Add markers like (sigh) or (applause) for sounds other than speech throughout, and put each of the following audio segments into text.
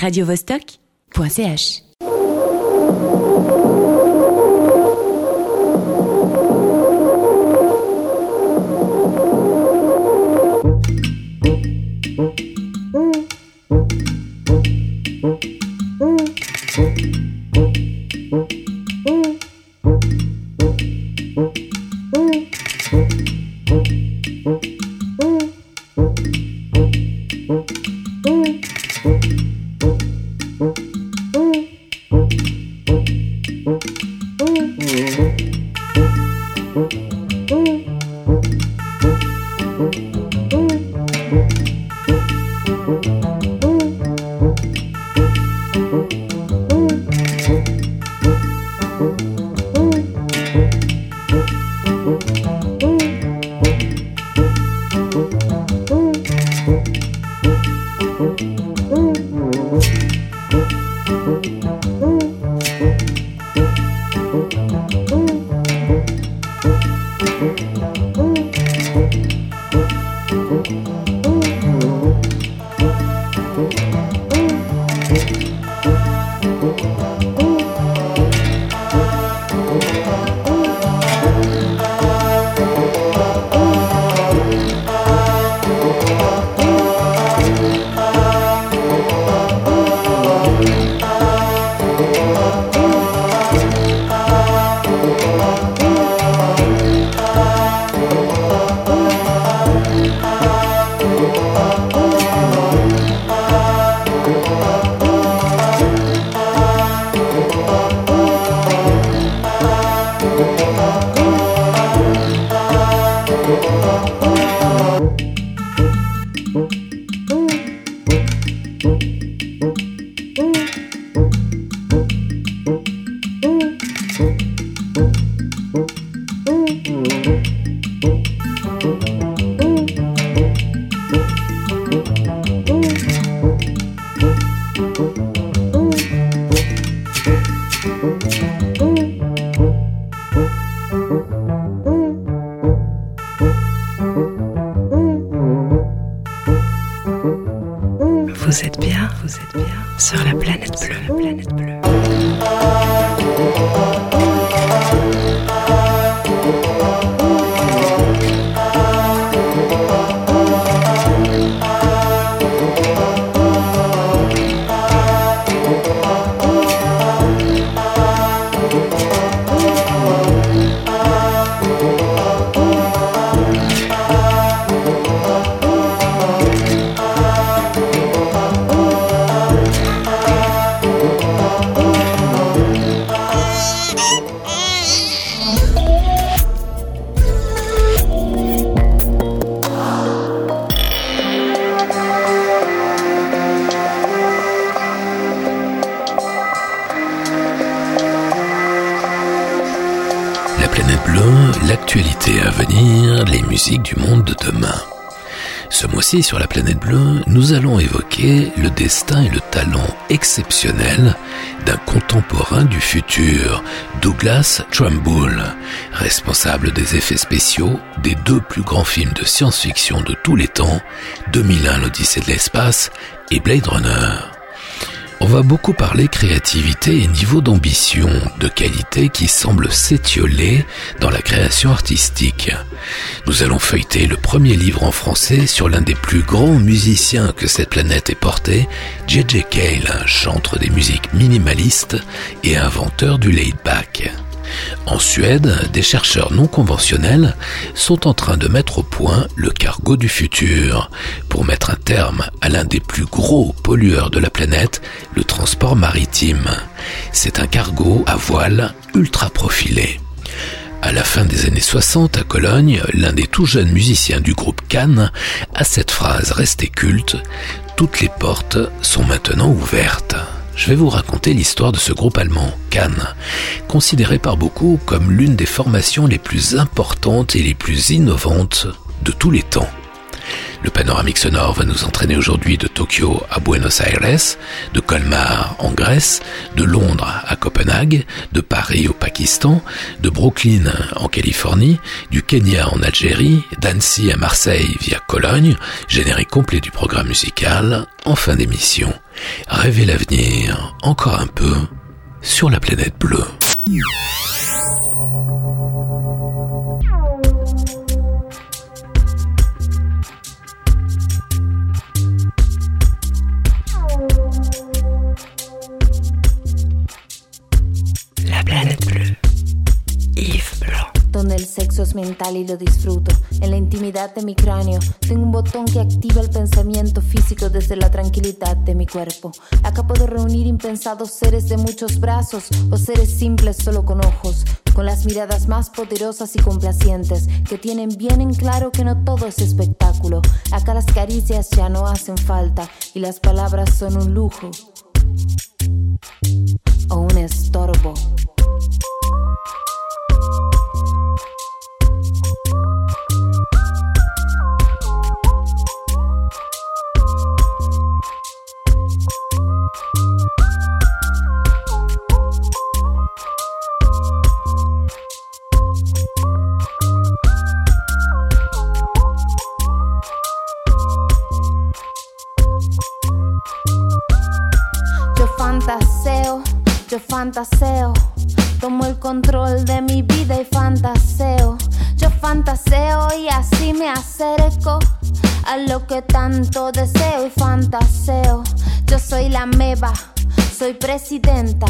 radiovostok.ch Sur la planète bleue, nous allons évoquer le destin et le talent exceptionnel d'un contemporain du futur, Douglas Trumbull, responsable des effets spéciaux des deux plus grands films de science-fiction de tous les temps, 2001 l'Odyssée de l'espace et Blade Runner. On va beaucoup parler créativité et niveau d'ambition, de qualité qui semble s'étioler dans la création artistique. Nous allons feuilleter le premier livre en français sur l'un des plus grands musiciens que cette planète ait porté, J.J. Cale, chantre des musiques minimalistes et inventeur du laid-back. En Suède, des chercheurs non conventionnels sont en train de mettre au point le cargo du futur pour mettre un terme à l'un des plus gros pollueurs de la planète, le transport maritime. C'est un cargo à voile ultra profilé. À la fin des années 60 à Cologne, l'un des tout jeunes musiciens du groupe Cannes a cette phrase restée culte Toutes les portes sont maintenant ouvertes je vais vous raconter l'histoire de ce groupe allemand, Cannes, considéré par beaucoup comme l'une des formations les plus importantes et les plus innovantes de tous les temps. Le panoramique sonore va nous entraîner aujourd'hui de Tokyo à Buenos Aires, de Colmar en Grèce, de Londres à Copenhague, de Paris au Pakistan, de Brooklyn en Californie, du Kenya en Algérie, d'Annecy à Marseille via Cologne, générique complet du programme musical en fin d'émission. Rêvez l'avenir encore un peu sur la planète bleue. Donde el sexo es mental y lo disfruto. En la intimidad de mi cráneo tengo un botón que activa el pensamiento físico desde la tranquilidad de mi cuerpo. Acá puedo reunir impensados seres de muchos brazos o seres simples solo con ojos, con las miradas más poderosas y complacientes que tienen bien en claro que no todo es espectáculo. Acá las caricias ya no hacen falta y las palabras son un lujo o un estorbo. Fantaseo. Tomo el control de mi vida y fantaseo. Yo fantaseo y así me acerco a lo que tanto deseo y fantaseo. Yo soy la meba, soy presidenta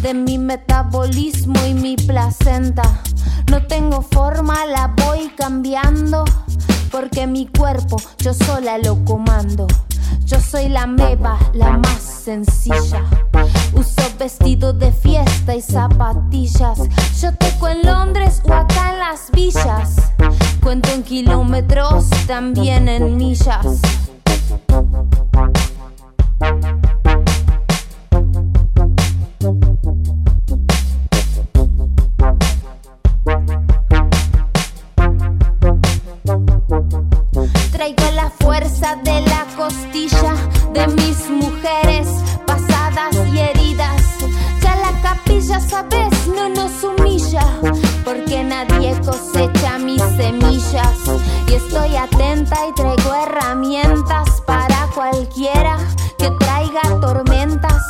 de mi metabolismo y mi placenta. No tengo forma, la voy cambiando porque mi cuerpo yo sola lo comando. Yo soy la meba, la más sencilla. Uso vestido de fiesta y zapatillas. Yo toco en Londres o acá en las villas. Cuento en kilómetros, también en millas. cuenta y traigo herramientas para cualquiera que traiga tormentas.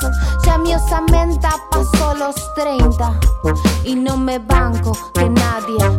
Ya mi osamenta pasó los 30 y no me banco que nadie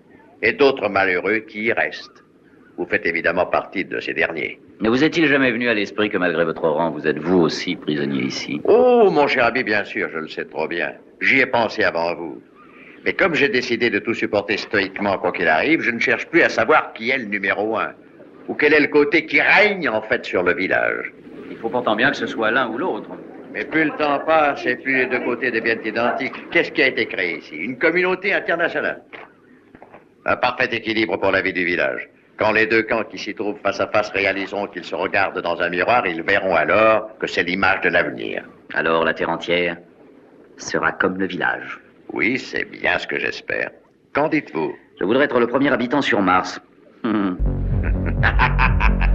et d'autres malheureux qui y restent. Vous faites évidemment partie de ces derniers. Mais vous est-il jamais venu à l'esprit que malgré votre rang, vous êtes vous aussi prisonnier ici? Oh, mon cher ami, bien sûr, je le sais trop bien. J'y ai pensé avant vous. Mais comme j'ai décidé de tout supporter stoïquement quoi qu'il arrive, je ne cherche plus à savoir qui est le numéro un. Ou quel est le côté qui règne en fait sur le village. Il faut pourtant bien que ce soit l'un ou l'autre. Mais plus le temps passe et plus les deux côtés deviennent identiques. Qu'est-ce qui a été créé ici? Une communauté internationale. Un parfait équilibre pour la vie du village. Quand les deux camps qui s'y trouvent face à face réaliseront qu'ils se regardent dans un miroir, ils verront alors que c'est l'image de l'avenir. Alors la terre entière sera comme le village. Oui, c'est bien ce que j'espère. Qu'en dites-vous? Je voudrais être le premier habitant sur Mars. (laughs) (laughs)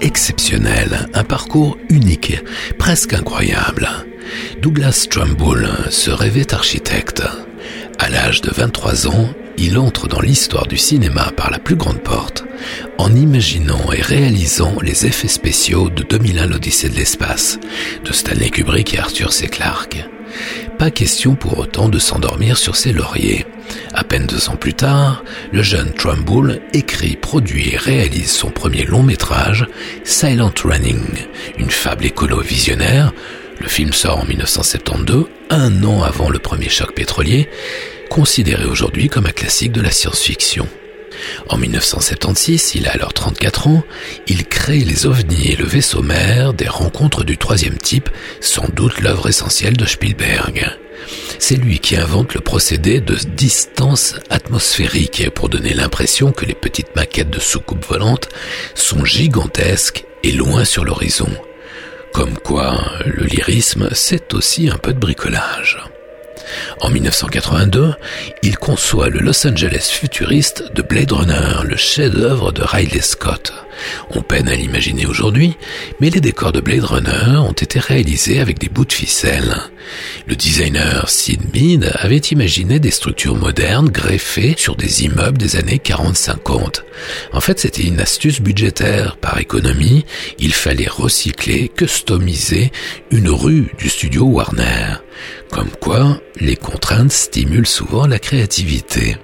exceptionnel, un parcours unique, presque incroyable. Douglas Trumbull se rêvait architecte. À l'âge de 23 ans, il entre dans l'histoire du cinéma par la plus grande porte, en imaginant et réalisant les effets spéciaux de 2001 l'Odyssée de l'espace, de Stanley Kubrick et Arthur C. Clarke. Pas question pour autant de s'endormir sur ses lauriers. À peine deux ans plus tard, le jeune Trumbull écrit, produit et réalise son premier long métrage, Silent Running, une fable écolo visionnaire. Le film sort en 1972, un an avant le premier choc pétrolier, considéré aujourd'hui comme un classique de la science-fiction. En 1976, il a alors 34 ans, il crée les ovnis et le vaisseau mère des rencontres du troisième type, sans doute l'œuvre essentielle de Spielberg. C'est lui qui invente le procédé de distance atmosphérique pour donner l'impression que les petites maquettes de soucoupes volantes sont gigantesques et loin sur l'horizon. Comme quoi, le lyrisme, c'est aussi un peu de bricolage. En 1982, il conçoit le Los Angeles futuriste de Blade Runner, le chef-d'œuvre de Riley Scott. On peine à l'imaginer aujourd'hui, mais les décors de Blade Runner ont été réalisés avec des bouts de ficelle. Le designer Sid Mead avait imaginé des structures modernes greffées sur des immeubles des années 40-50. En fait, c'était une astuce budgétaire. Par économie, il fallait recycler, customiser une rue du studio Warner. Comme quoi, les contraintes stimulent souvent la créativité.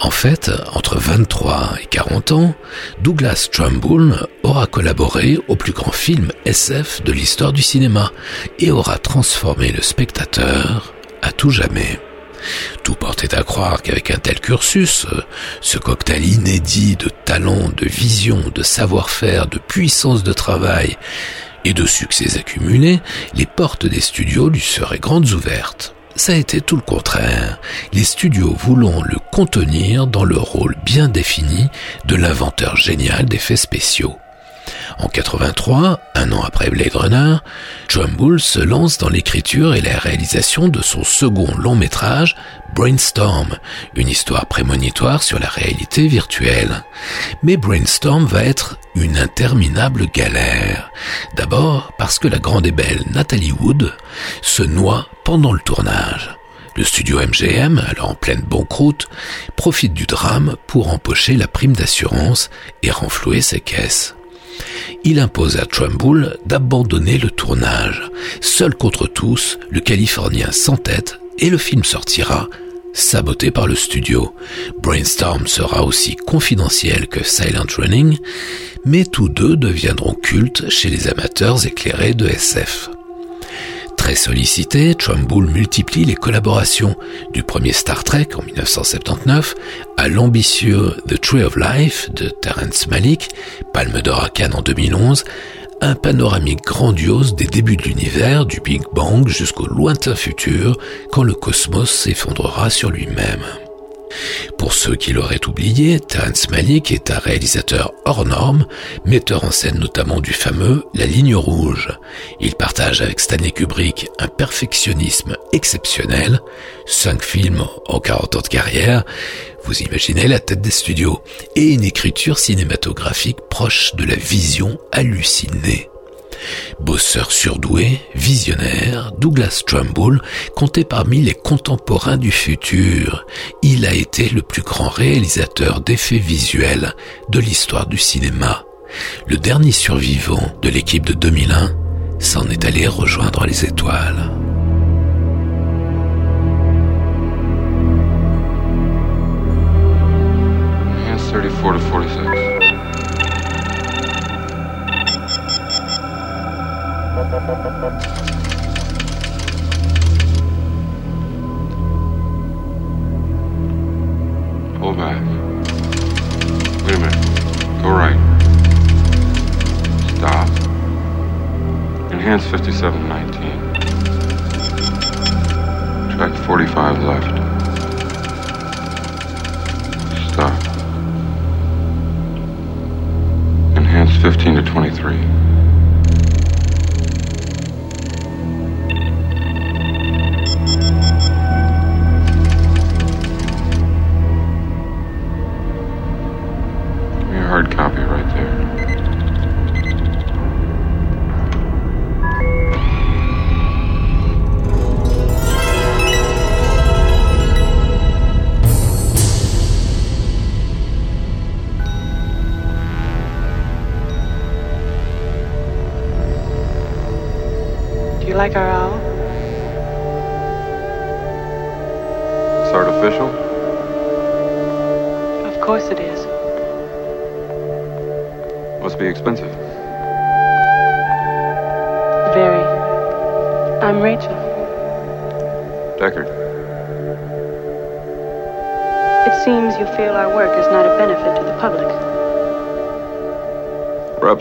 En fait, entre 23 et 40 ans, Douglas Trumbull aura collaboré au plus grand film SF de l'histoire du cinéma et aura transformé le spectateur à tout jamais. Tout portait à croire qu'avec un tel cursus, ce cocktail inédit de talent, de vision, de savoir-faire, de puissance de travail et de succès accumulés, les portes des studios lui seraient grandes ouvertes ça a été tout le contraire, les studios voulant le contenir dans le rôle bien défini de l'inventeur génial d'effets spéciaux. En 83, un an après Blade Runner, Trumbull se lance dans l'écriture et la réalisation de son second long métrage, Brainstorm, une histoire prémonitoire sur la réalité virtuelle. Mais Brainstorm va être une interminable galère. D'abord parce que la grande et belle Natalie Wood se noie pendant le tournage. Le studio MGM, alors en pleine banqueroute, profite du drame pour empocher la prime d'assurance et renflouer ses caisses. Il impose à Trumbull d'abandonner le tournage. Seul contre tous, le Californien s'entête et le film sortira saboté par le studio. Brainstorm sera aussi confidentiel que Silent Running, mais tous deux deviendront cultes chez les amateurs éclairés de SF. Très sollicité, Trumbull multiplie les collaborations, du premier Star Trek en 1979 à l'ambitieux The Tree of Life de Terrence Malick, Palme d'Or Cannes en 2011, un panoramique grandiose des débuts de l'univers, du Big Bang jusqu'au lointain futur, quand le cosmos s'effondrera sur lui-même. Pour ceux qui l'auraient oublié, Terence Malick est un réalisateur hors norme, metteur en scène notamment du fameux La Ligne Rouge. Il partage avec Stanley Kubrick un perfectionnisme exceptionnel, cinq films en 40 ans de carrière, vous imaginez la tête des studios, et une écriture cinématographique proche de la vision hallucinée. Bosseur surdoué, visionnaire, Douglas Trumbull comptait parmi les contemporains du futur. Il a été le plus grand réalisateur d'effets visuels de l'histoire du cinéma. Le dernier survivant de l'équipe de 2001 s'en est allé rejoindre les étoiles.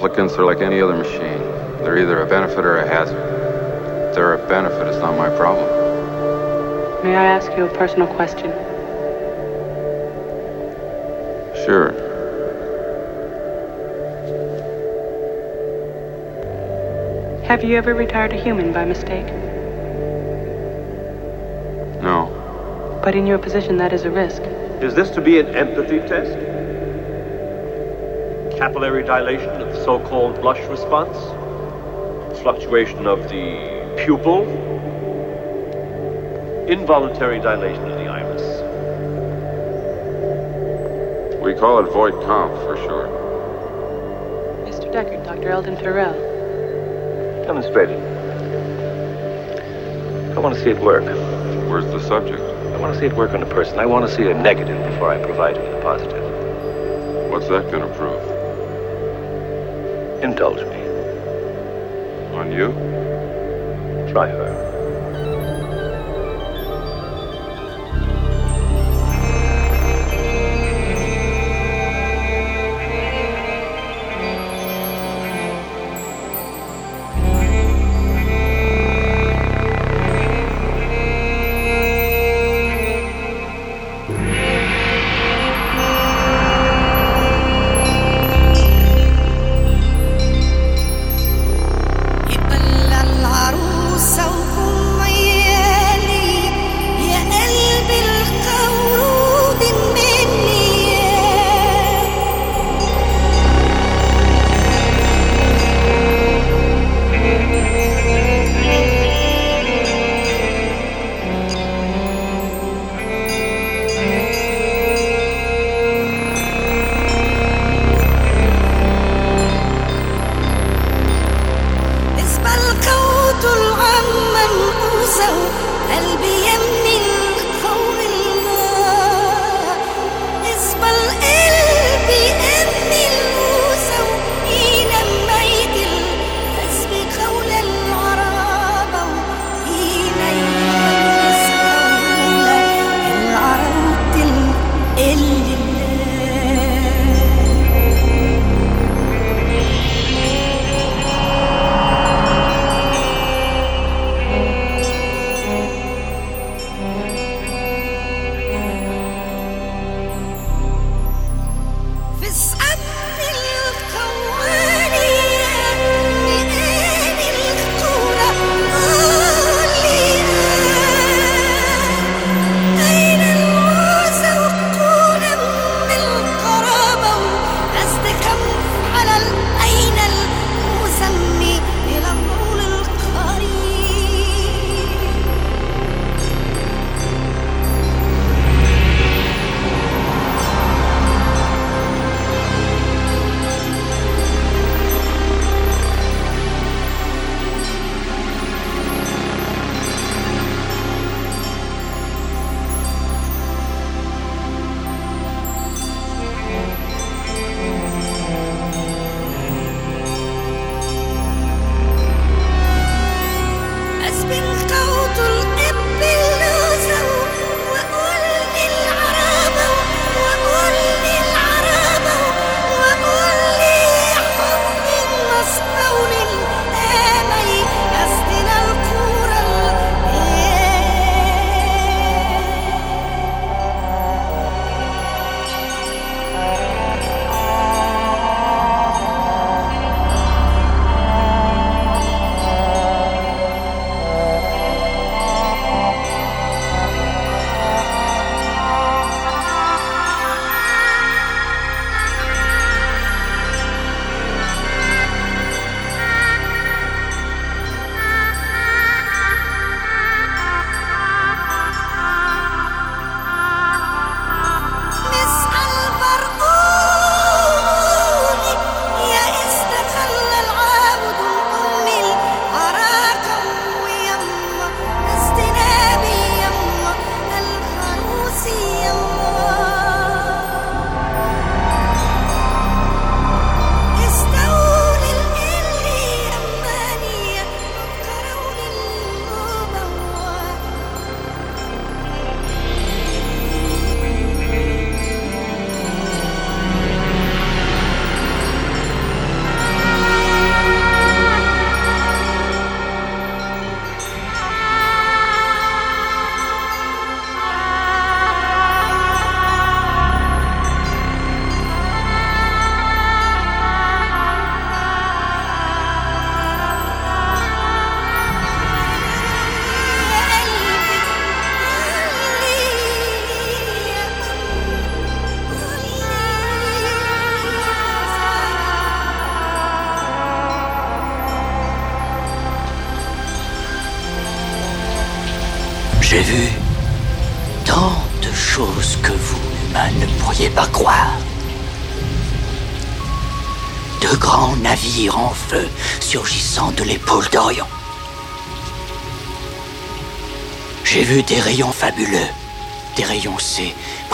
Replicants are like any other machine. They're either a benefit or a hazard. If they're a benefit, it's not my problem. May I ask you a personal question? Sure. Have you ever retired a human by mistake? No. But in your position, that is a risk. Is this to be an empathy test? capillary dilation of the so-called blush response, fluctuation of the pupil, involuntary dilation of the iris. We call it void comp for short. Mr. Deckard, Dr. Eldon Farrell. Demonstrated. I want to see it work. Where's the subject? I want to see it work on a person. I want to see a negative before I provide him with a positive. What's that going to prove? Indulge me.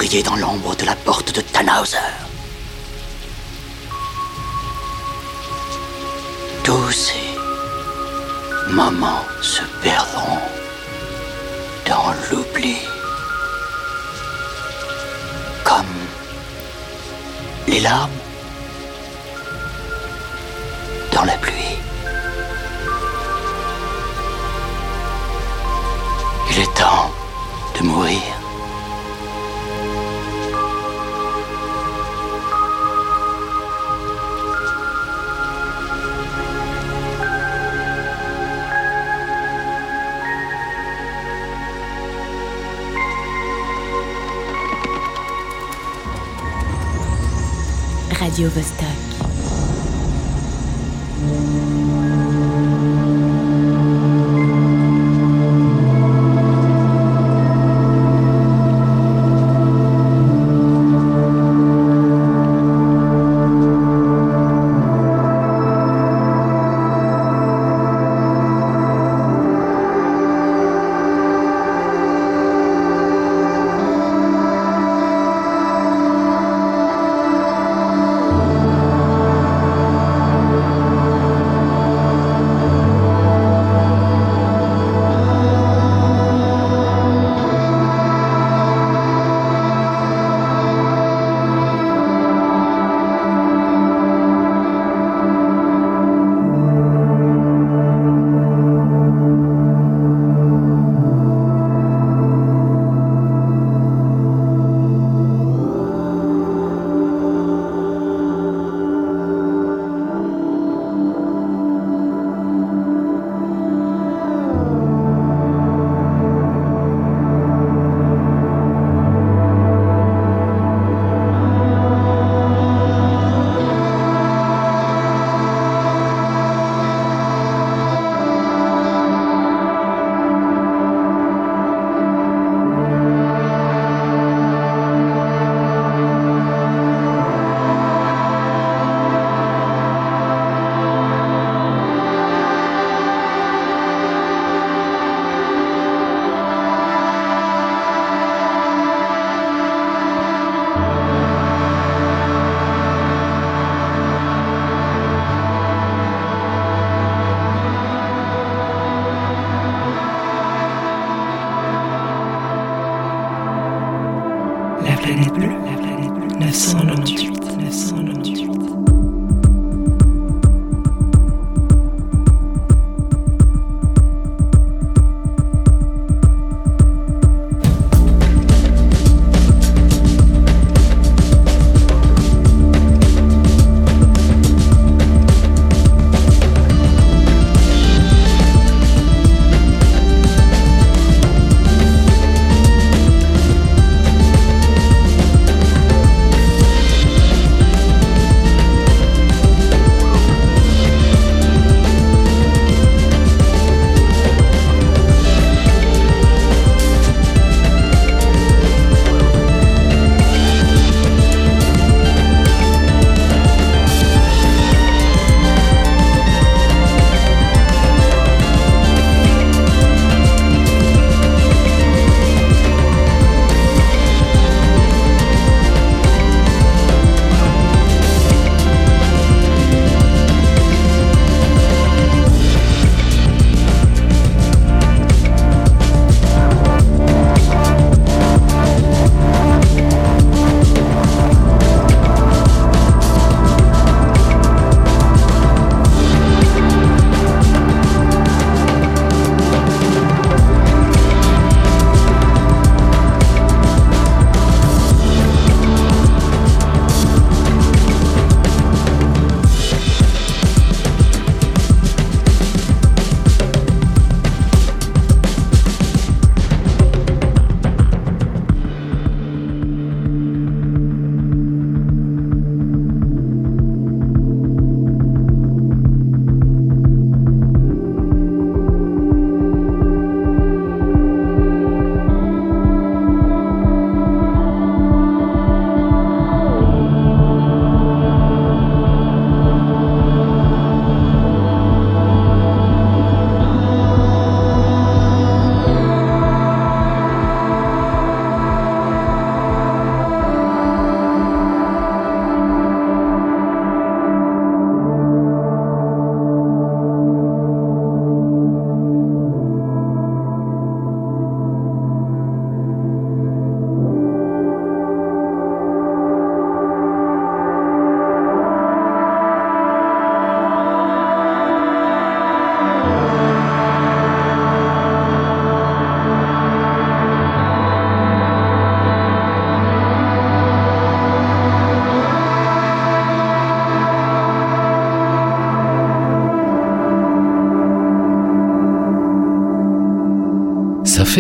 Dans l'ombre de la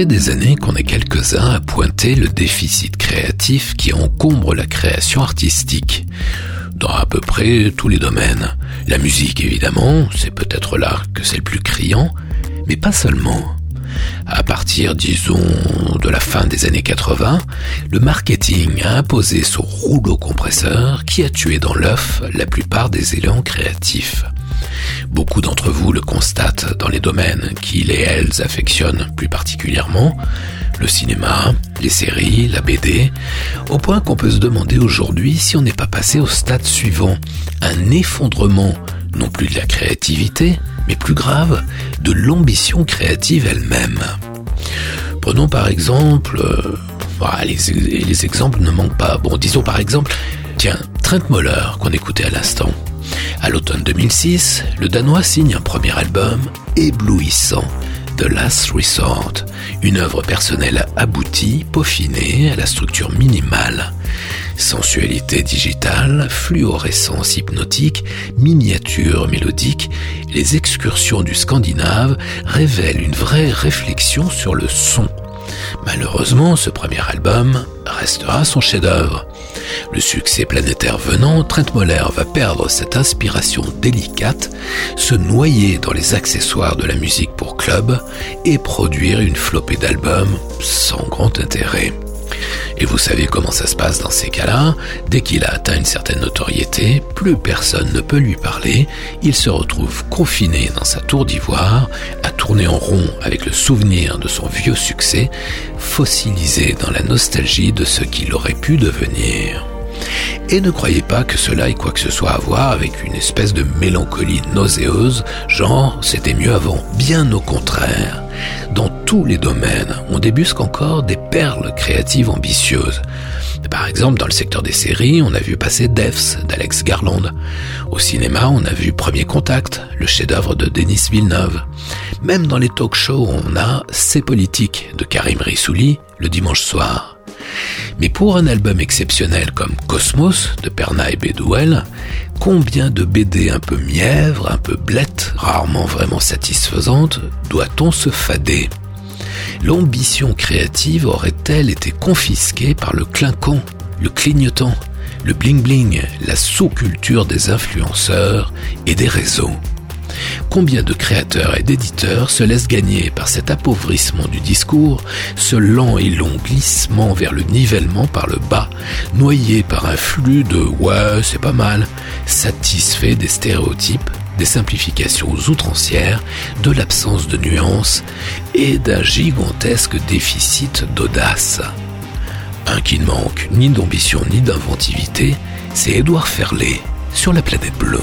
des années qu'on est quelques-uns à pointer le déficit créatif qui encombre la création artistique dans à peu près tous les domaines. La musique, évidemment, c'est peut-être là que c'est le plus criant, mais pas seulement. À partir, disons, de la fin des années 80, le marketing a imposé son rouleau compresseur qui a tué dans l'œuf la plupart des élans créatifs. Beaucoup d'entre vous le constatent dans les domaines qu'ils et elles affectionnent plus particulièrement, le cinéma, les séries, la BD, au point qu'on peut se demander aujourd'hui si on n'est pas passé au stade suivant, un effondrement non plus de la créativité, mais plus grave, de l'ambition créative elle-même. Prenons par exemple, euh, bah, les, les, exemples ne manquent pas. Bon, disons par exemple, tiens, Trent Moller qu'on écoutait à l'instant. À l'automne 2006, le Danois signe un premier album éblouissant, The Last Resort, une œuvre personnelle aboutie, peaufinée à la structure minimale. Sensualité digitale, fluorescence hypnotique, miniature mélodique, les excursions du Scandinave révèlent une vraie réflexion sur le son. Malheureusement, ce premier album restera son chef-d'œuvre. Le succès planétaire venant, Trent Moller va perdre cette inspiration délicate, se noyer dans les accessoires de la musique pour club et produire une flopée d'albums sans grand intérêt. Et vous savez comment ça se passe dans ces cas-là. Dès qu'il a atteint une certaine notoriété, plus personne ne peut lui parler. Il se retrouve confiné dans sa tour d'ivoire, à tourner en rond avec le souvenir de son vieux succès, fossilisé dans la nostalgie de ce qu'il aurait pu devenir. Et ne croyez pas que cela ait quoi que ce soit à voir avec une espèce de mélancolie nauséeuse, genre c'était mieux avant. Bien au contraire. Dans tous les domaines, on débusque encore des perles créatives ambitieuses. Par exemple, dans le secteur des séries, on a vu passer Deaths d'Alex Garland. Au cinéma, on a vu Premier Contact, le chef-d'œuvre de Denis Villeneuve. Même dans les talk shows, on a C'est politique de Karim Rissouli le dimanche soir. Mais pour un album exceptionnel comme Cosmos de Perna et Bedouel, combien de BD un peu mièvres, un peu blettes, rarement vraiment satisfaisantes, doit-on se fader? L'ambition créative aurait-elle été confisquée par le clinquant, le clignotant, le bling-bling, la sous-culture des influenceurs et des réseaux? Combien de créateurs et d'éditeurs se laissent gagner par cet appauvrissement du discours, ce lent et long glissement vers le nivellement par le bas, noyé par un flux de ouais, c'est pas mal, satisfait des stéréotypes, des simplifications outrancières, de l'absence de nuances et d'un gigantesque déficit d'audace. Un qui ne manque ni d'ambition ni d'inventivité, c'est Édouard Ferlet sur la planète bleue.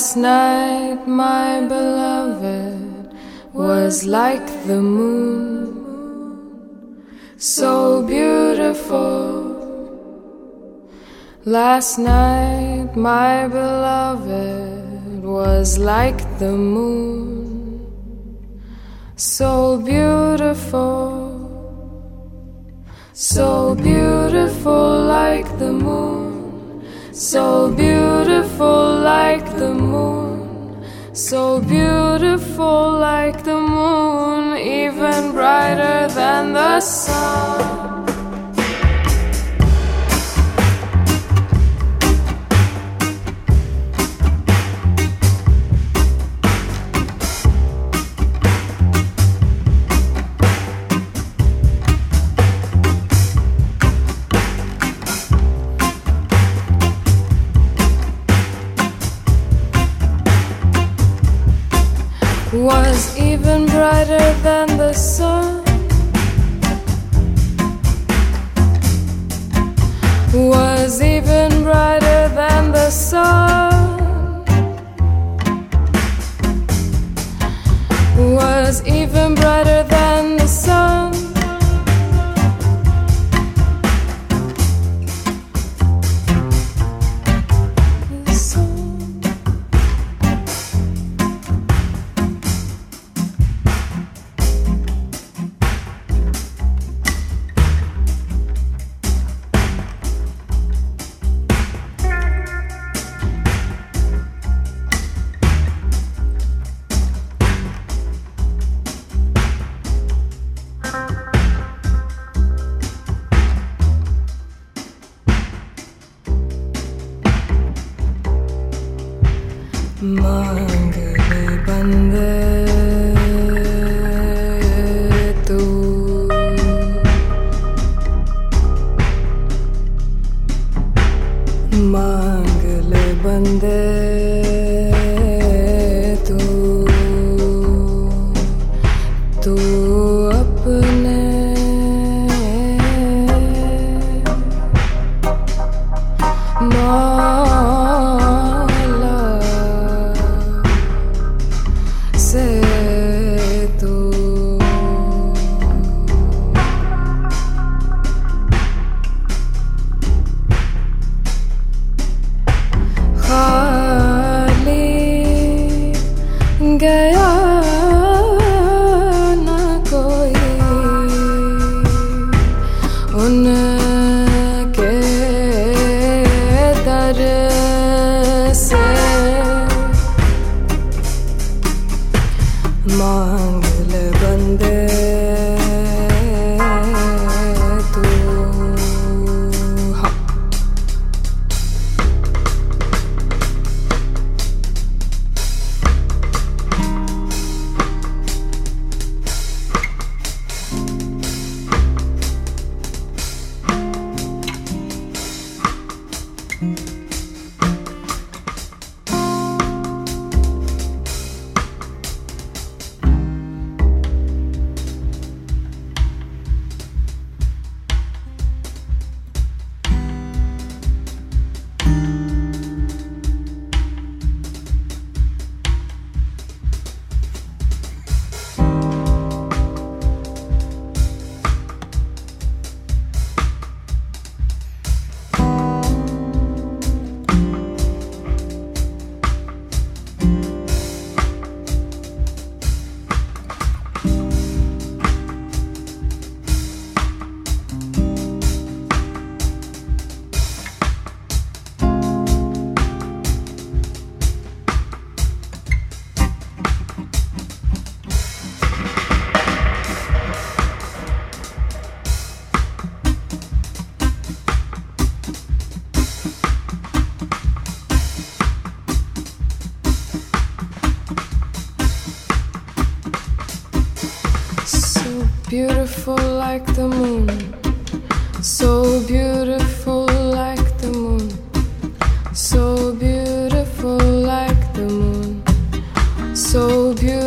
Last night, my beloved was like the moon, so beautiful. Last night, my beloved was like the moon, so beautiful, so beautiful like the moon, so beautiful like the moon, so beautiful like the moon, even brighter than the sun. Even brighter than the sun. Was even brighter than the sun. Was even brighter than more beautiful like the moon, so beautiful.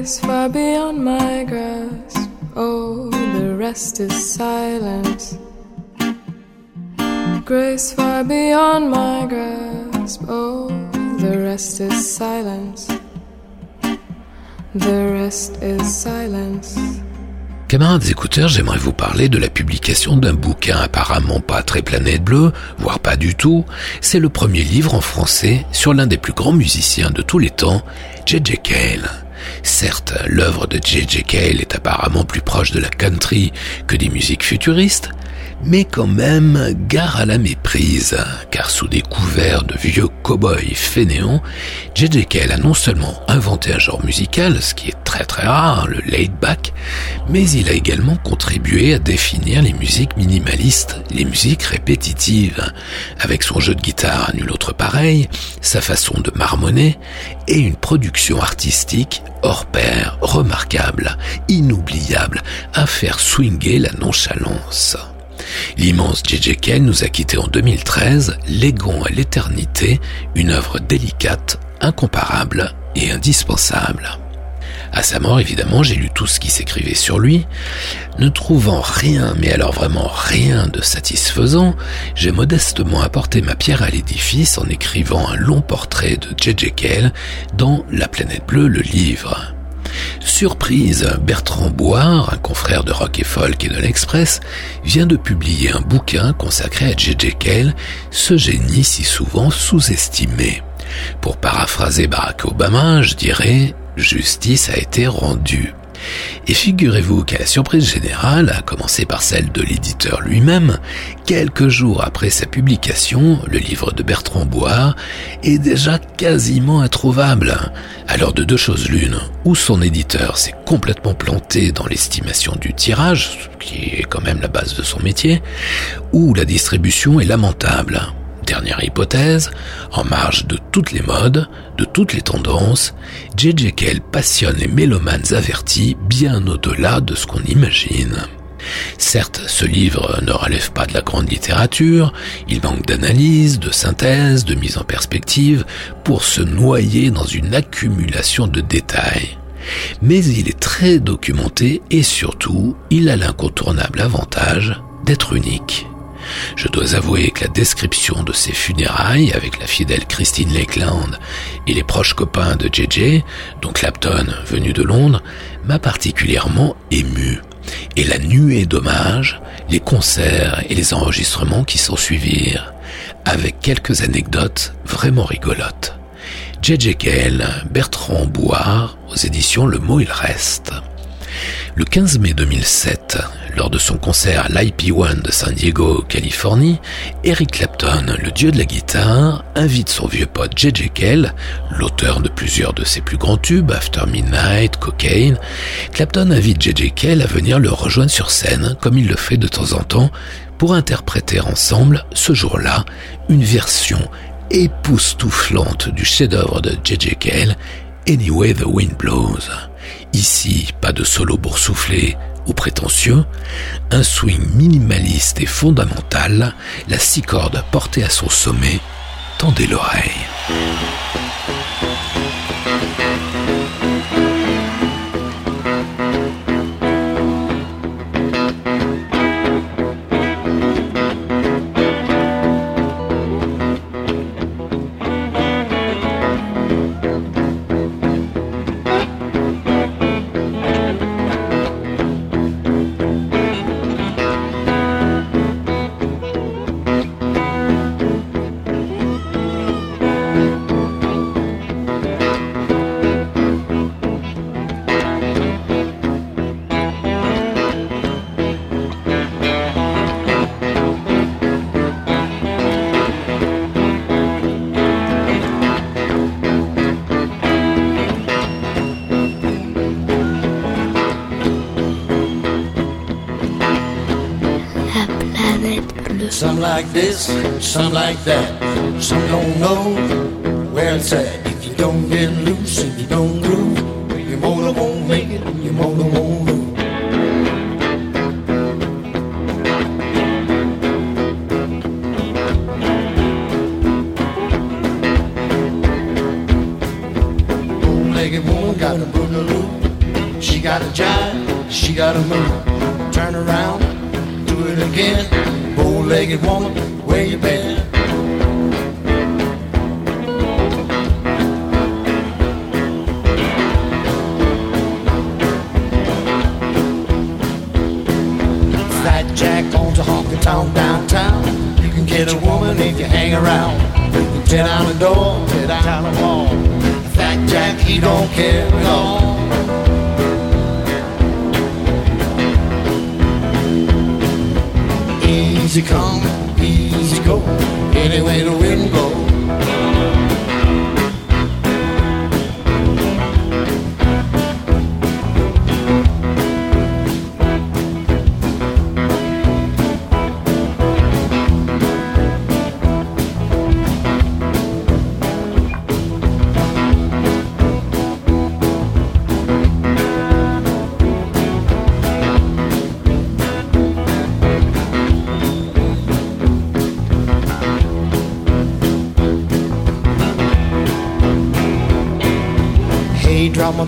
Grace far beyond my grasp. Oh, the rest is silence. Grace far beyond my grasp. Oh, the rest is silence. The rest is silence. Camarades écouteurs, j'aimerais vous parler de la publication d'un bouquin apparemment pas très planète bleue, voire pas du tout. C'est le premier livre en français sur l'un des plus grands musiciens de tous les temps, J.J. Cale. Certes, l'œuvre de J.J. Cale est apparemment plus proche de la country que des musiques futuristes, mais quand même gare à la méprise, car sous des couverts de vieux cow-boys fainéants, J.J. A non seulement inventé un genre musical, ce qui est très très rare, le laid back, mais il a également contribué à définir les musiques minimalistes, les musiques répétitives, avec son jeu de guitare à nul autre pareil, sa façon de marmonner et une production artistique hors pair, remarquable, inoubliable, à faire swinger la nonchalance. L'immense J.J. Cale nous a quittés en 2013, léguant à l'éternité une œuvre délicate, incomparable et indispensable. À sa mort, évidemment, j'ai lu tout ce qui s'écrivait sur lui. Ne trouvant rien, mais alors vraiment rien de satisfaisant, j'ai modestement apporté ma pierre à l'édifice en écrivant un long portrait de J.J. Cale dans La planète bleue, le livre. Surprise, Bertrand Boire, un confrère de rock et folk et de l'Express, vient de publier un bouquin consacré à J.J. Cale, ce génie si souvent sous-estimé. Pour paraphraser Barack Obama, je dirais justice a été rendue. Et figurez-vous qu'à la surprise générale, à commencer par celle de l'éditeur lui-même, quelques jours après sa publication, le livre de Bertrand Boire est déjà quasiment introuvable. Alors de deux choses l'une, ou son éditeur s'est complètement planté dans l'estimation du tirage, qui est quand même la base de son métier, ou la distribution est lamentable. Dernière hypothèse, en marge de toutes les modes, de toutes les tendances, J.J. Cale passionne les mélomanes avertis bien au-delà de ce qu'on imagine. Certes, ce livre ne relève pas de la grande littérature, il manque d'analyse, de synthèse, de mise en perspective, pour se noyer dans une accumulation de détails. Mais il est très documenté et surtout, il a l'incontournable avantage d'être unique. Je dois avouer que la description de ses funérailles avec la fidèle Christine Lakeland et les proches copains de JJ, dont Clapton venu de Londres, m'a particulièrement ému. Et la nuée d'hommages, les concerts et les enregistrements qui s'en suivirent, avec quelques anecdotes vraiment rigolotes. JJ Gale, Bertrand Boire, aux éditions Le Mot Il Reste. Le 15 mai 2007, lors de son concert à l'IP1 de San Diego, Californie, Eric Clapton, le dieu de la guitare, invite son vieux pote J.J. Cale, l'auteur de plusieurs de ses plus grands tubes, After Midnight, Cocaine. Clapton invite J.J. Cale à venir le rejoindre sur scène, comme il le fait de temps en temps, pour interpréter ensemble, ce jour-là, une version époustouflante du chef-d'œuvre de J.J. Cale, Anyway the Wind Blows. Ici, pas de solo boursouflé ou prétentieux, un swing minimaliste et fondamental, la six cordes portée à son sommet, tendez l'oreille. This, some like that. Some don't know where it's at. If you don't get loose, if you don't groove, your motor won't make it, your motor won't move. Boom-legged woman got boogie woogie. She got a move. Turn around, do it again. Bow-legged woman, where you been? Fat Jack owns a honky tonk downtown. You can get a woman if you hang around. You can tear down the door, tear down the wall. Fat Jack, he don't care at all. Easy come, easy go, any way the wind blows.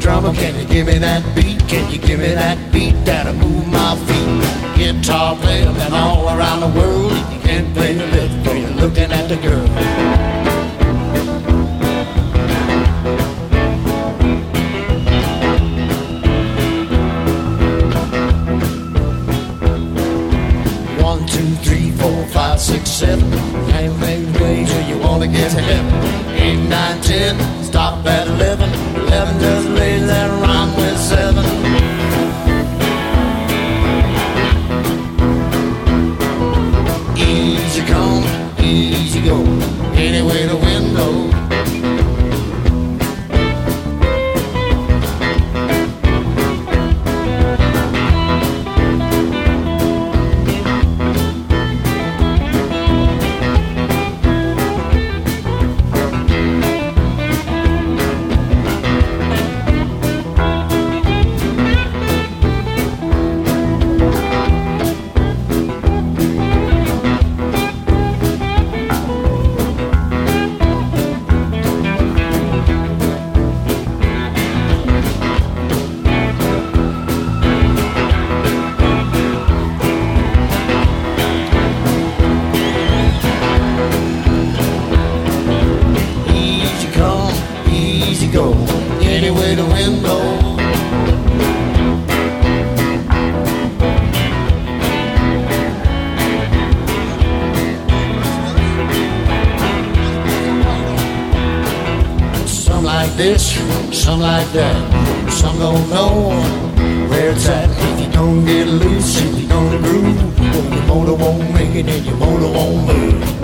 Drummer, can you give me that beat? Can you give me that this, some like that. Some don't know where it's at. If you don't get loose, if you don't groove, well, your motor won't make it and your motor won't move.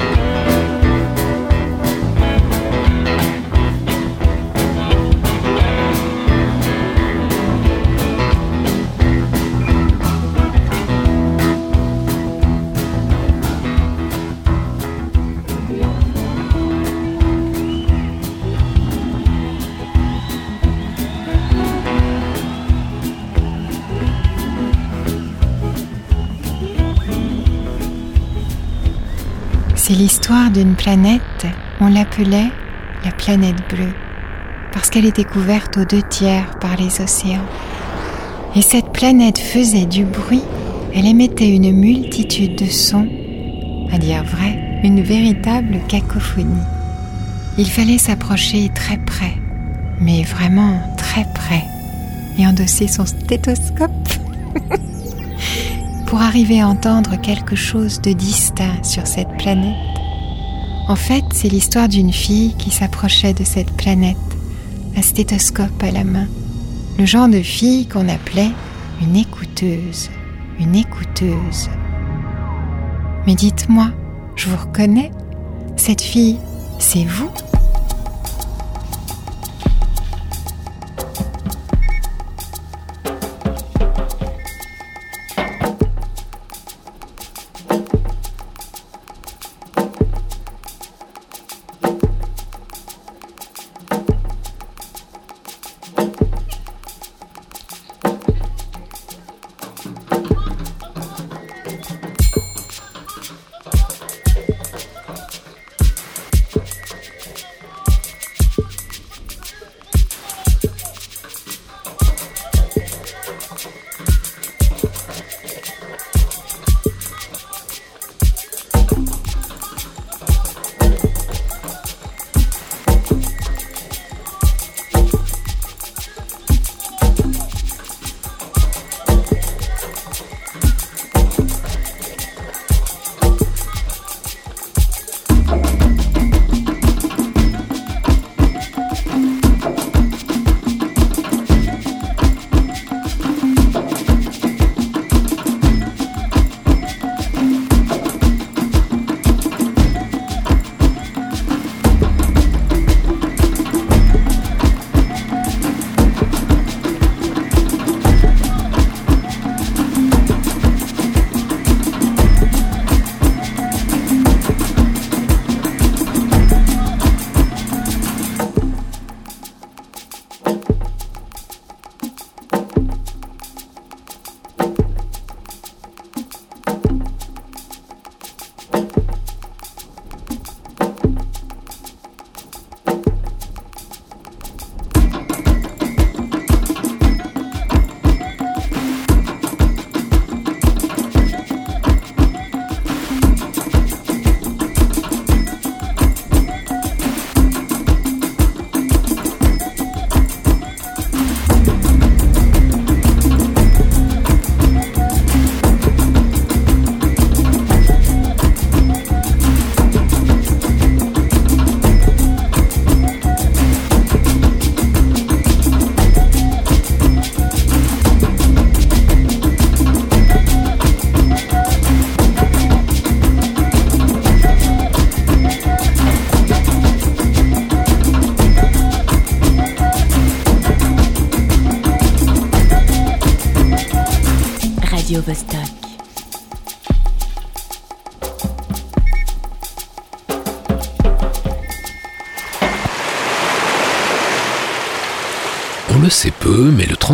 D'une planète, on l'appelait la planète bleue, parce qu'elle était couverte aux deux tiers par les océans. Et cette planète faisait du bruit, elle émettait une multitude de sons, à dire vrai, une véritable cacophonie. Il fallait s'approcher très près, mais vraiment très près, et endosser son stéthoscope (laughs) pour arriver à entendre quelque chose de distinct sur cette planète. En fait, c'est l'histoire d'une fille qui s'approchait de cette planète, un stéthoscope à la main, le genre de fille qu'on appelait une écouteuse, une écouteuse. Mais dites-moi, je vous reconnais, cette fille, c'est vous?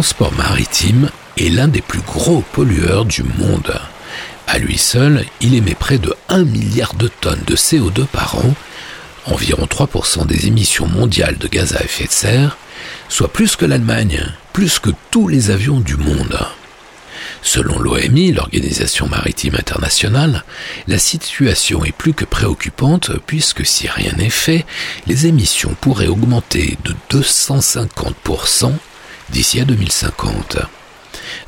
Transport maritime est l'un des plus gros pollueurs du monde. À lui seul, il émet près de 1 milliard de tonnes de CO2 par an, environ 3% des émissions mondiales de gaz à effet de serre, soit plus que l'Allemagne, plus que tous les avions du monde. Selon l'OMI, l'Organisation maritime internationale, la situation est plus que préoccupante puisque si rien n'est fait, les émissions pourraient augmenter de 250% d'ici à 2050.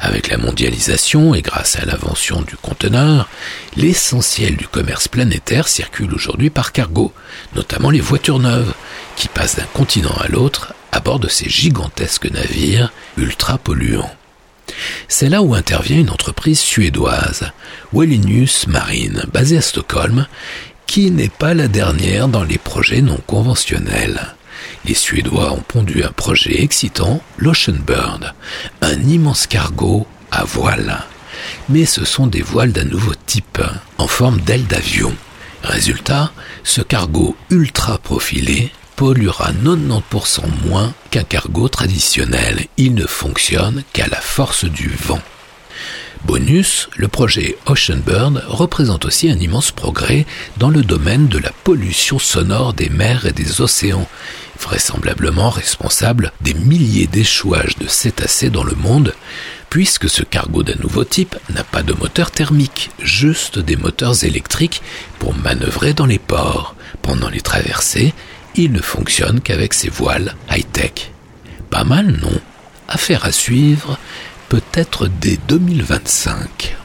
Avec la mondialisation et grâce à l'invention du conteneur, l'essentiel du commerce planétaire circule aujourd'hui par cargo, notamment les voitures neuves, qui passent d'un continent à l'autre à bord de ces gigantesques navires ultra polluants. C'est là où intervient une entreprise suédoise, Wellenius Marine, basée à Stockholm, qui n'est pas la dernière dans les projets non conventionnels. Les Suédois ont pondu un projet excitant, l'Ocean Bird, un immense cargo à voile. Mais ce sont des voiles d'un nouveau type, en forme d'aile d'avion. Résultat, ce cargo ultra profilé polluera 90% moins qu'un cargo traditionnel. Il ne fonctionne qu'à la force du vent. Bonus, le projet Ocean Bird représente aussi un immense progrès dans le domaine de la pollution sonore des mers et des océans, vraisemblablement responsable des milliers d'échouages de cétacés dans le monde, puisque ce cargo d'un nouveau type n'a pas de moteur thermique, juste des moteurs électriques pour manœuvrer dans les ports. Pendant les traversées, il ne fonctionne qu'avec ses voiles high-tech. Pas mal, non? Affaire à suivre, peut-être dès 2025.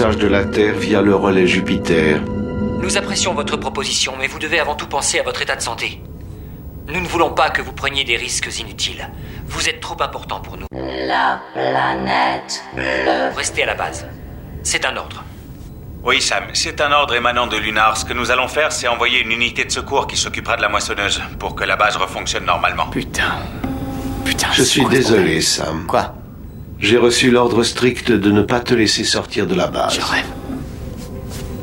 Message de la Terre via le relais Jupiter. Nous apprécions votre proposition, mais vous devez avant tout penser à votre état de santé. Nous ne voulons pas que vous preniez des risques inutiles. Vous êtes trop important pour nous. La planète bleue. Restez à la base. C'est un ordre. Oui, Sam, c'est un ordre émanant de Lunar. Ce que nous allons faire, c'est envoyer une unité de secours qui s'occupera de la moissonneuse pour que la base refonctionne normalement. Putain. Putain. Je suis désolé, Sam. Quoi J'ai reçu l'ordre strict de ne pas te laisser sortir de la base. Je rêve.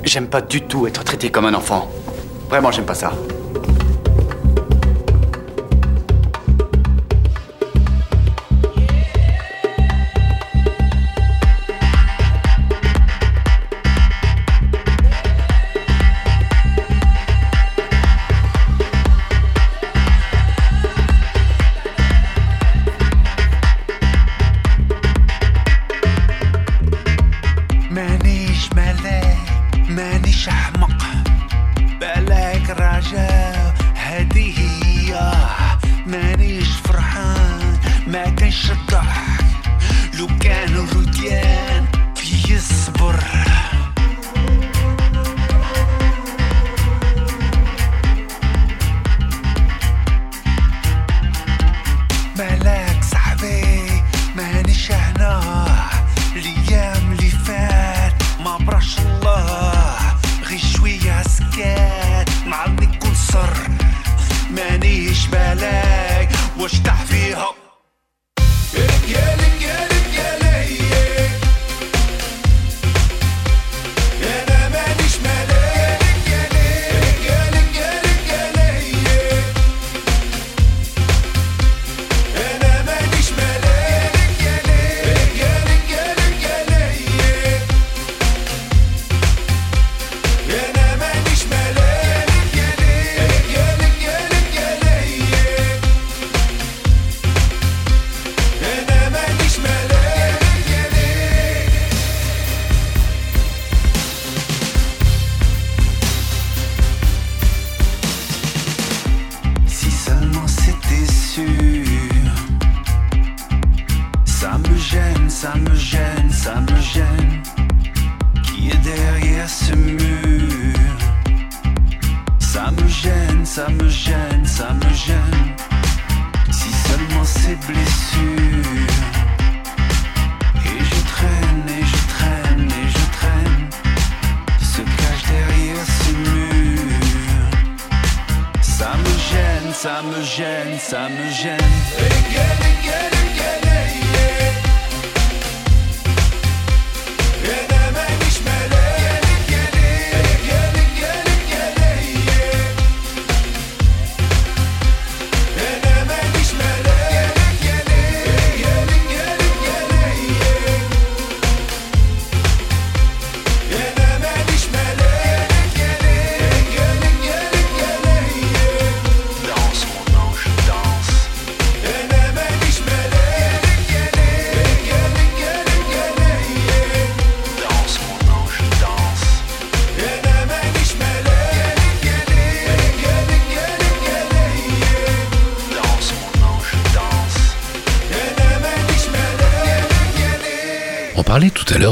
J'aime pas du tout être traité comme un enfant. Vraiment, j'aime pas ça.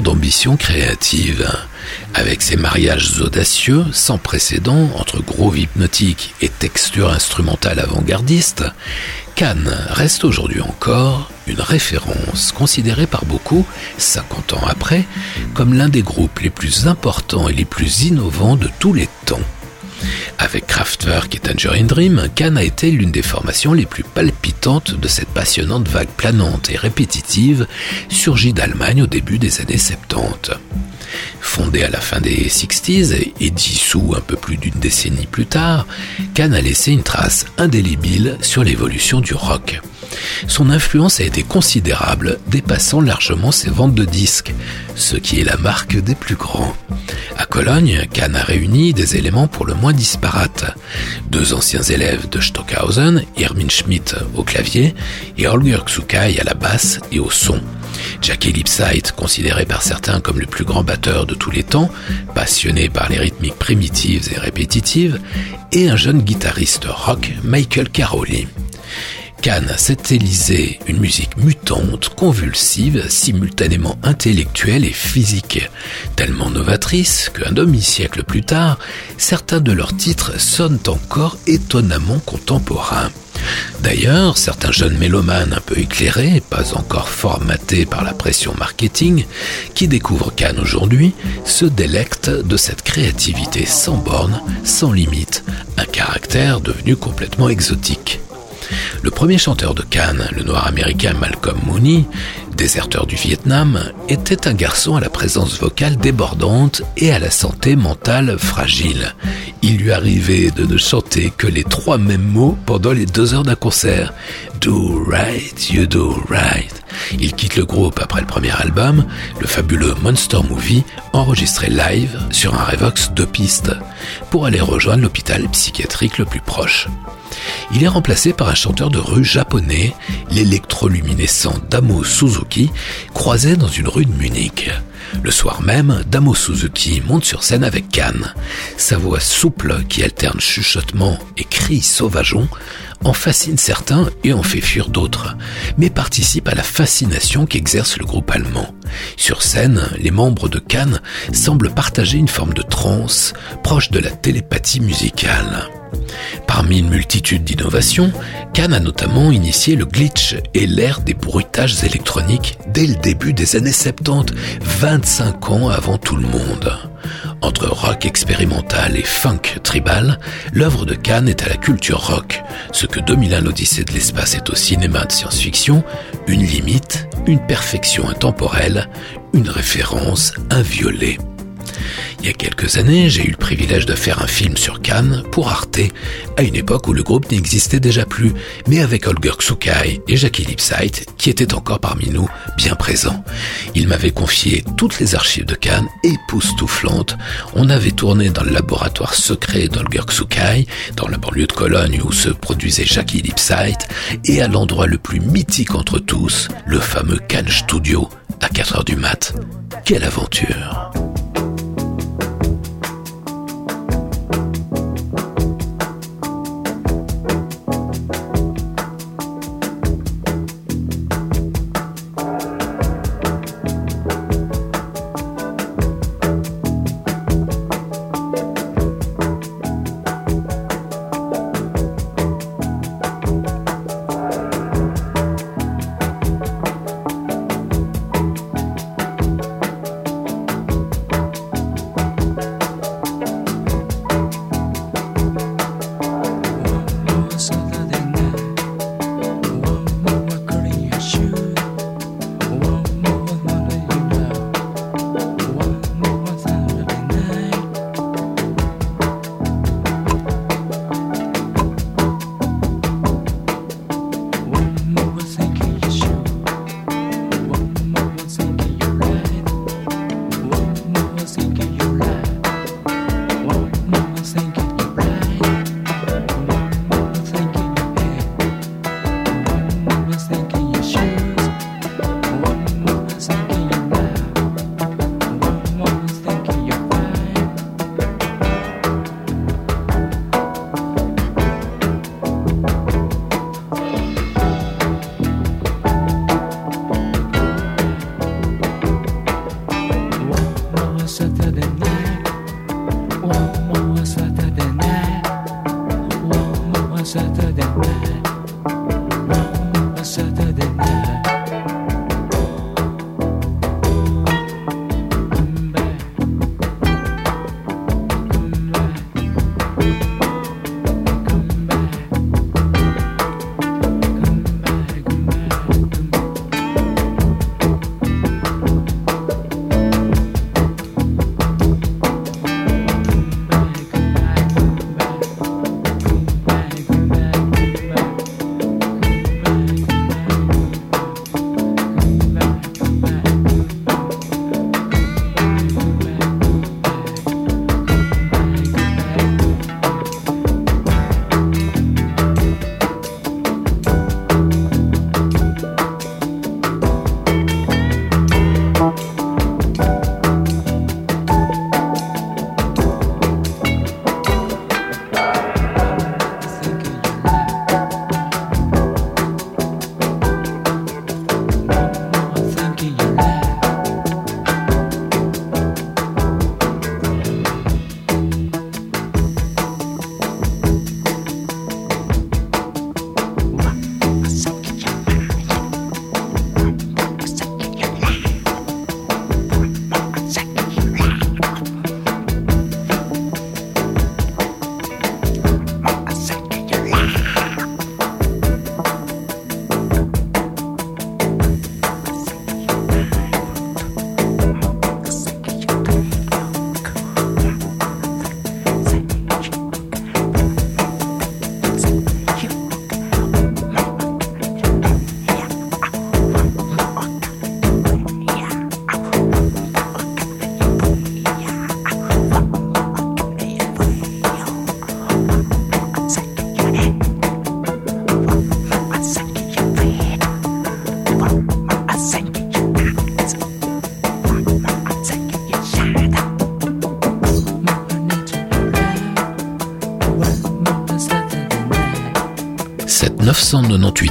D'ambition créative. Avec ses mariages audacieux, sans précédent, entre groove hypnotique et texture instrumentale avant-gardiste, Cannes reste aujourd'hui encore une référence considérée par beaucoup, 50 ans après, comme l'un des groupes les plus importants et les plus innovants de tous les temps. Avec Kraftwerk et Tangerine Dream, Cannes a été l'une des formations les plus palpitantes de cette passionnante vague planante et répétitive surgie d'Allemagne au début des années 70. Fondé à la fin des 60s et dissous un peu plus d'une décennie plus tard, Cannes a laissé une trace indélébile sur l'évolution du rock. Son influence a été considérable, dépassant largement ses ventes de disques, ce qui est la marque des plus grands. À Cologne, Cannes a réuni des éléments pour le moins disparates. Deux anciens élèves de Stockhausen, Irmin Schmidt au clavier et Holger Xukai à la basse et au son. Jackie Lipsight, considéré par certains comme le plus grand batteur de tous les temps, passionné par les rythmiques primitives et répétitives, et un jeune guitariste rock, Michael Caroli. Cannes a satellisé une musique mutante, convulsive, simultanément intellectuelle et physique, tellement novatrice qu'un demi-siècle plus tard, certains de leurs titres sonnent encore étonnamment contemporains. D'ailleurs, certains jeunes mélomanes un peu éclairés, pas encore formatés par la pression marketing, qui découvrent Cannes aujourd'hui, se délectent de cette créativité sans borne, sans limite, un caractère devenu complètement exotique. Le premier chanteur de Cannes, le noir américain Malcolm Mooney, déserteur du Vietnam, était un garçon à la présence vocale débordante et à la santé mentale fragile. Il lui arrivait de ne chanter que les trois mêmes mots pendant les deux heures d'un concert. Do right, you do right. Il quitte le groupe après le premier album, le fabuleux Monster Movie, enregistré live sur un Revox deux pistes, pour aller rejoindre l'hôpital psychiatrique le plus proche. Il est remplacé par un chanteur de rue japonais, l'électroluminescent Damo Suzuki, croisé dans une rue de Munich. Le soir même, Damo Suzuki monte sur scène avec Khan. Sa voix souple, qui alterne chuchotement et cris sauvageons, en fascine certains et en fait fuir d'autres, mais participe à la fascination qu'exerce le groupe allemand. Sur scène, les membres de Cannes semblent partager une forme de transe proche de la télépathie musicale. Parmi une multitude d'innovations, Cannes a notamment initié le glitch et l'ère des bruitages électroniques dès le début des années 70, 25 ans avant tout le monde. Entre rock expérimental et funk tribal, l'œuvre de Cannes est à la culture rock, ce que 2001 l'Odyssée de l'espace est au cinéma de science-fiction, une limite, une perfection intemporelle, une référence inviolée. Il y a quelques années, j'ai eu le privilège de faire un film sur Cannes pour Arte, à une époque où le groupe n'existait déjà plus, mais avec Holger Tsukai et Jackie Lipsight, qui étaient encore parmi nous, bien présents. Ils m'avaient confié toutes les archives de Cannes, époustouflantes. On avait tourné dans le laboratoire secret d'Holger Tsukai, dans la banlieue de Cologne où se produisait Jackie Lipsight, et à l'endroit le plus mythique entre tous, le fameux Cannes Studio, à 4 heures du mat. Quelle aventure!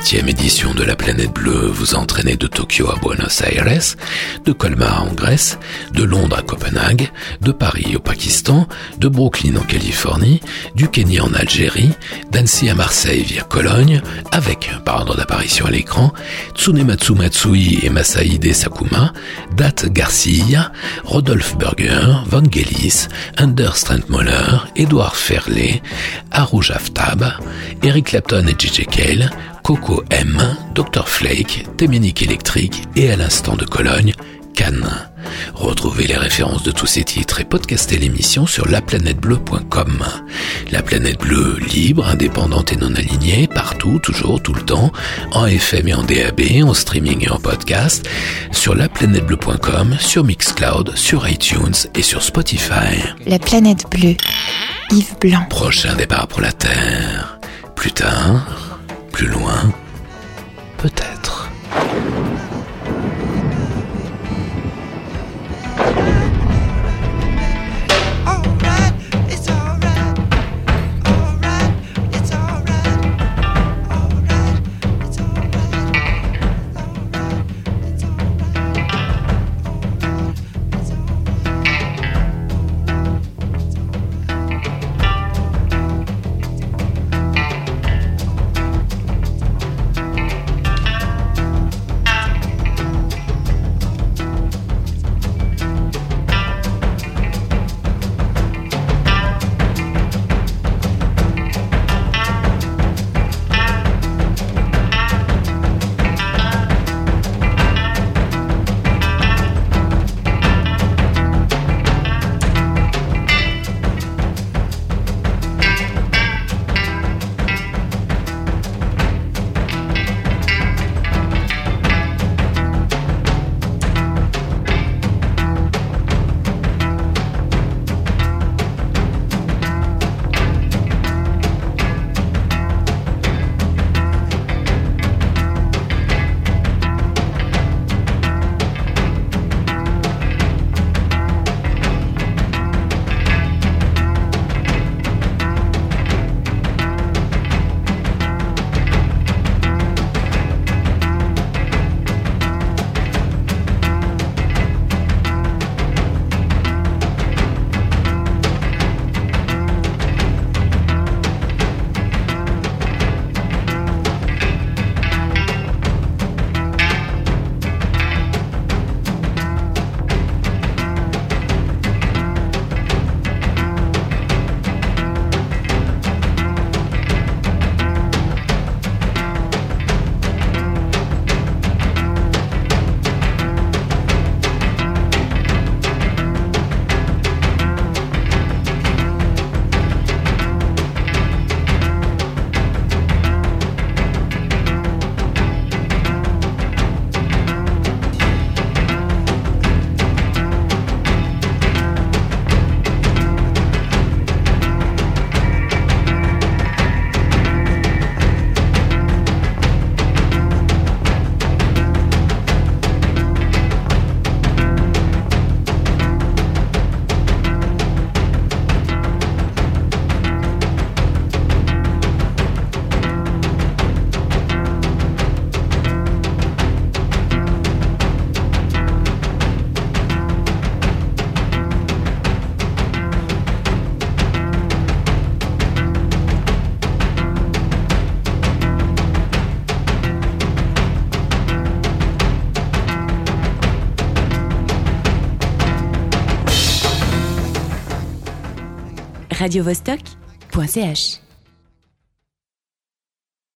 998e édition de la planète bleue vous entraînez de Tokyo à Buenos Aires, de Colmar en Grèce, de Londres à Copenhague, de Paris au Pakistan, de Brooklyn en Californie, du Kenya en Algérie, d'Annecy à Marseille via Cologne, avec, par ordre d'apparition à l'écran, Tsunematsu Matsui et Masaide Sakuma, Dat Garcia, Rodolphe Burger, Vangelis, Anders Trentmoller, Edouard Ferlet, Harouj Aftab, Eric Clapton et JJ Cale, Coco M, Dr Flake, Téménique électrique et à l'instant de Cologne, Cannes. Retrouvez les références de tous ces titres et podcastez l'émission sur laplanètebleu.com. La planète bleue, libre, indépendante et non alignée, partout, toujours, tout le temps, en FM et en DAB, en streaming et en podcast, sur laplanètebleu.com, sur Mixcloud, sur iTunes et sur Spotify. La planète bleue. Yves Blanc. Prochain départ pour la Terre. Plus tard, plus loin, radiovostok.ch